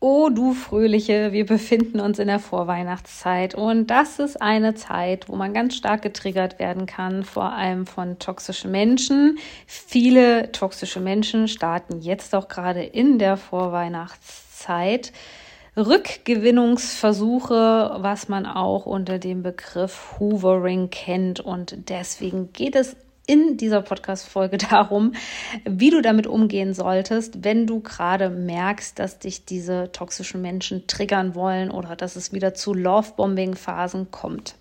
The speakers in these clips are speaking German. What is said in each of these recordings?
Oh, du Fröhliche, wir befinden uns in der Vorweihnachtszeit und das ist eine Zeit, wo man ganz stark getriggert werden kann, vor allem von toxischen Menschen. Viele toxische Menschen starten jetzt auch gerade in der Vorweihnachtszeit. Rückgewinnungsversuche, was man auch unter dem Begriff Hoovering kennt. Und deswegen geht es in dieser Podcast-Folge darum, wie du damit umgehen solltest, wenn du gerade merkst, dass dich diese toxischen Menschen triggern wollen oder dass es wieder zu Love-Bombing-Phasen kommt.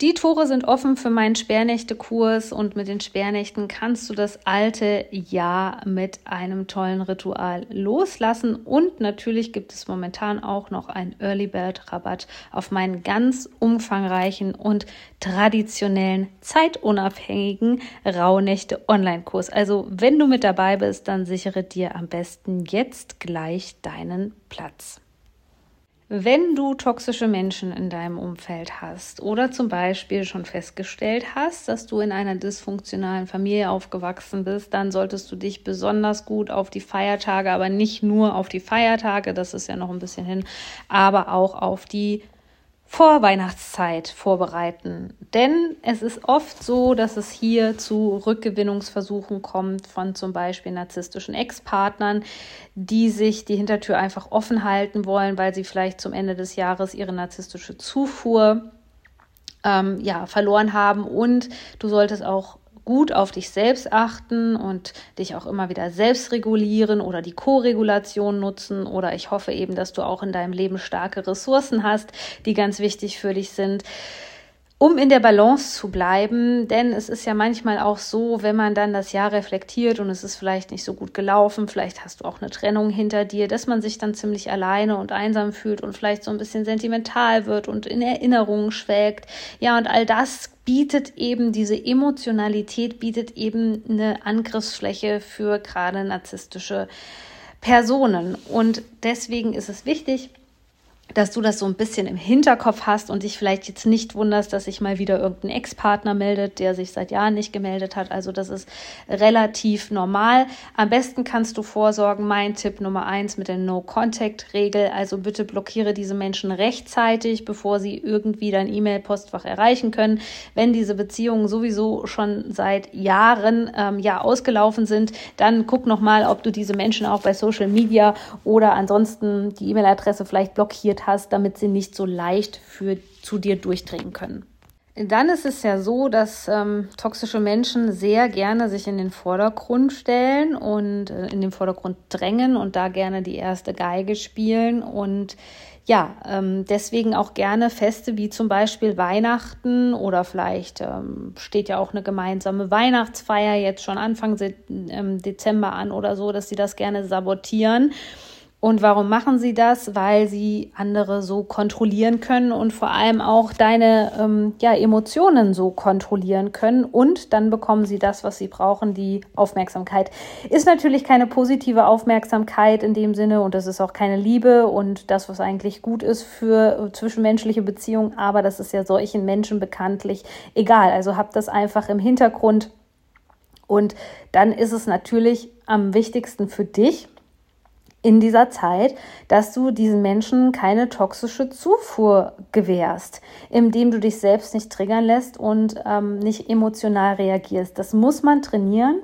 Die Tore sind offen für meinen Sperrnächte-Kurs und mit den Sperrnächten kannst du das alte Jahr mit einem tollen Ritual loslassen. Und natürlich gibt es momentan auch noch einen Early Bird Rabatt auf meinen ganz umfangreichen und traditionellen zeitunabhängigen Rauhnächte Online-Kurs. Also wenn du mit dabei bist, dann sichere dir am besten jetzt gleich deinen Platz. Wenn du toxische Menschen in deinem Umfeld hast oder zum Beispiel schon festgestellt hast, dass du in einer dysfunktionalen Familie aufgewachsen bist, dann solltest du dich besonders gut auf die Feiertage, aber nicht nur auf die Feiertage, das ist ja noch ein bisschen hin, aber auch auf die Vorweihnachtszeit vorbereiten. Denn es ist oft so, dass es hier zu Rückgewinnungsversuchen kommt von zum Beispiel narzisstischen Ex-Partnern, die sich die Hintertür einfach offen halten wollen, weil sie vielleicht zum Ende des Jahres ihre narzisstische Zufuhr ähm, ja, verloren haben. Und du solltest auch gut auf dich selbst achten und dich auch immer wieder selbst regulieren oder die Co-Regulation nutzen. Oder ich hoffe eben, dass du auch in deinem Leben starke Ressourcen hast, die ganz wichtig für dich sind um in der Balance zu bleiben. Denn es ist ja manchmal auch so, wenn man dann das Jahr reflektiert und es ist vielleicht nicht so gut gelaufen, vielleicht hast du auch eine Trennung hinter dir, dass man sich dann ziemlich alleine und einsam fühlt und vielleicht so ein bisschen sentimental wird und in Erinnerungen schwelgt. Ja, und all das bietet eben diese Emotionalität, bietet eben eine Angriffsfläche für gerade narzisstische Personen. Und deswegen ist es wichtig, dass du das so ein bisschen im Hinterkopf hast und dich vielleicht jetzt nicht wunderst, dass sich mal wieder irgendein Ex-Partner meldet, der sich seit Jahren nicht gemeldet hat. Also das ist relativ normal. Am besten kannst du vorsorgen. Mein Tipp Nummer eins mit der No-Contact-Regel. Also bitte blockiere diese Menschen rechtzeitig, bevor sie irgendwie dein E-Mail-Postfach erreichen können. Wenn diese Beziehungen sowieso schon seit Jahren ähm, ja ausgelaufen sind, dann guck noch mal, ob du diese Menschen auch bei Social Media oder ansonsten die E-Mail-Adresse vielleicht blockiert ausprobiert hast, damit sie nicht so leicht für, zu dir durchdringen können. Dann ist es ja so, dass ähm, toxische Menschen sehr gerne sich in den Vordergrund stellen und äh, in den Vordergrund drängen und da gerne die erste Geige spielen und ja, ähm, deswegen auch gerne Feste wie zum Beispiel Weihnachten oder vielleicht ähm, steht ja auch eine gemeinsame Weihnachtsfeier jetzt schon Anfang ähm, Dezember an oder so, dass sie das gerne sabotieren und warum machen sie das? Weil sie andere so kontrollieren können und vor allem auch deine ähm, ja, Emotionen so kontrollieren können. Und dann bekommen sie das, was sie brauchen, die Aufmerksamkeit. Ist natürlich keine positive Aufmerksamkeit in dem Sinne und das ist auch keine Liebe und das, was eigentlich gut ist für zwischenmenschliche Beziehungen. Aber das ist ja solchen Menschen bekanntlich egal. Also habt das einfach im Hintergrund. Und dann ist es natürlich am wichtigsten für dich, in dieser Zeit, dass du diesen Menschen keine toxische Zufuhr gewährst, indem du dich selbst nicht triggern lässt und ähm, nicht emotional reagierst. Das muss man trainieren.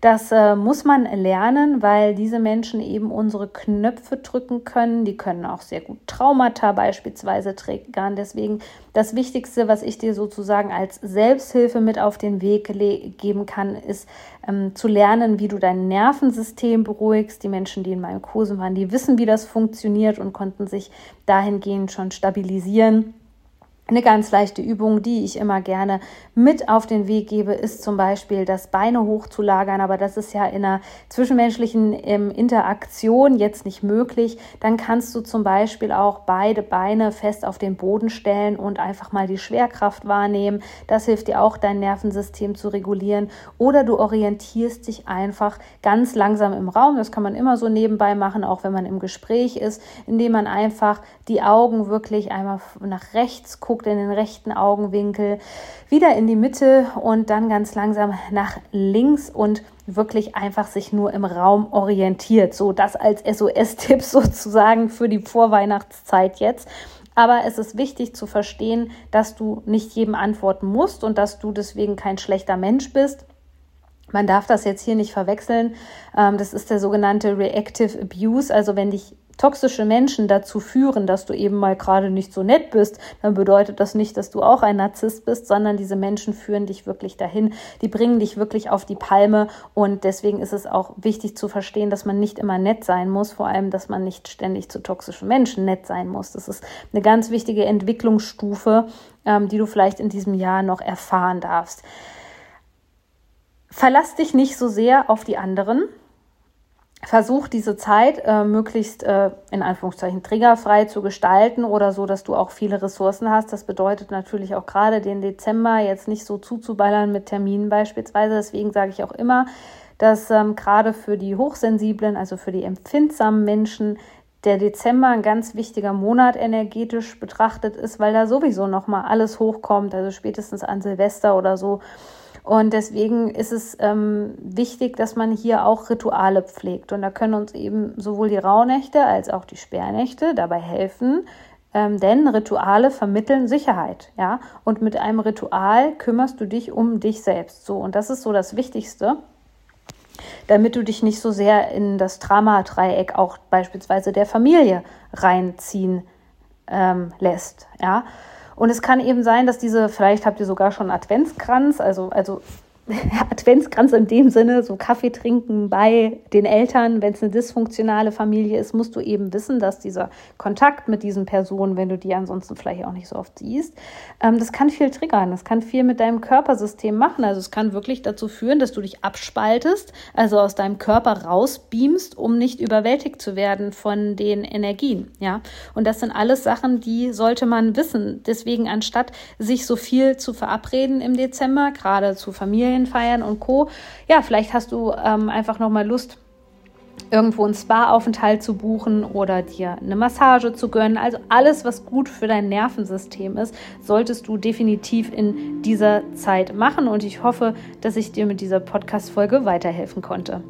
Das äh, muss man lernen, weil diese Menschen eben unsere Knöpfe drücken können. Die können auch sehr gut Traumata beispielsweise triggern. Deswegen das Wichtigste, was ich dir sozusagen als Selbsthilfe mit auf den Weg geben kann, ist ähm, zu lernen, wie du dein Nervensystem beruhigst. Die Menschen, die in meinem Kursen waren, die wissen, wie das funktioniert und konnten sich dahingehend schon stabilisieren Eine ganz leichte Übung, die ich immer gerne mit auf den Weg gebe, ist zum Beispiel das Beine hochzulagern. Aber das ist ja in einer zwischenmenschlichen ähm, Interaktion jetzt nicht möglich. Dann kannst du zum Beispiel auch beide Beine fest auf den Boden stellen und einfach mal die Schwerkraft wahrnehmen. Das hilft dir auch, dein Nervensystem zu regulieren. Oder du orientierst dich einfach ganz langsam im Raum. Das kann man immer so nebenbei machen, auch wenn man im Gespräch ist, indem man einfach die Augen wirklich einmal nach rechts guckt guckt in den rechten Augenwinkel, wieder in die Mitte und dann ganz langsam nach links und wirklich einfach sich nur im Raum orientiert. So das als SOS-Tipp sozusagen für die Vorweihnachtszeit jetzt. Aber es ist wichtig zu verstehen, dass du nicht jedem antworten musst und dass du deswegen kein schlechter Mensch bist. Man darf das jetzt hier nicht verwechseln. Ähm, das ist der sogenannte Reactive Abuse. Also wenn dich toxische Menschen dazu führen, dass du eben mal gerade nicht so nett bist, dann bedeutet das nicht, dass du auch ein Narzisst bist, sondern diese Menschen führen dich wirklich dahin. Die bringen dich wirklich auf die Palme und deswegen ist es auch wichtig zu verstehen, dass man nicht immer nett sein muss, vor allem, dass man nicht ständig zu toxischen Menschen nett sein muss. Das ist eine ganz wichtige Entwicklungsstufe, ähm, die du vielleicht in diesem Jahr noch erfahren darfst. Verlass dich nicht so sehr auf die anderen versuch diese Zeit äh, möglichst äh, in Anführungszeichen triggerfrei zu gestalten oder so, dass du auch viele Ressourcen hast. Das bedeutet natürlich auch gerade den Dezember jetzt nicht so zuzuballern mit Terminen beispielsweise. Deswegen sage ich auch immer, dass ähm, gerade für die hochsensiblen, also für die empfindsamen Menschen, der Dezember ein ganz wichtiger Monat energetisch betrachtet ist, weil da sowieso noch mal alles hochkommt, also spätestens an Silvester oder so und deswegen ist es ähm, wichtig, dass man hier auch Rituale pflegt. Und da können uns eben sowohl die Rauhnächte als auch die Sperrnächte dabei helfen, ähm, denn Rituale vermitteln Sicherheit, ja. Und mit einem Ritual kümmerst du dich um dich selbst. So, und das ist so das Wichtigste, damit du dich nicht so sehr in das Drama-Dreieck auch beispielsweise der Familie reinziehen ähm, lässt, ja. Und es kann eben sein, dass diese, vielleicht habt ihr sogar schon Adventskranz, also, also Adventskranz in dem Sinne, so Kaffee trinken bei den Eltern, wenn es eine dysfunktionale Familie ist, musst du eben wissen, dass dieser Kontakt mit diesen Personen, wenn du die ansonsten vielleicht auch nicht so oft siehst, ähm, das kann viel triggern, das kann viel mit deinem Körpersystem machen. Also es kann wirklich dazu führen, dass du dich abspaltest, also aus deinem Körper rausbeamst, um nicht überwältigt zu werden von den Energien. Ja, und das sind alles Sachen, die sollte man wissen. Deswegen anstatt sich so viel zu verabreden im Dezember, gerade zu Familien Familienfeiern und Co. Ja, vielleicht hast du ähm, einfach nochmal Lust, irgendwo einen Spa-Aufenthalt zu buchen oder dir eine Massage zu gönnen. Also alles, was gut für dein Nervensystem ist, solltest du definitiv in dieser Zeit machen. Und ich hoffe, dass ich dir mit dieser Podcast-Folge weiterhelfen konnte.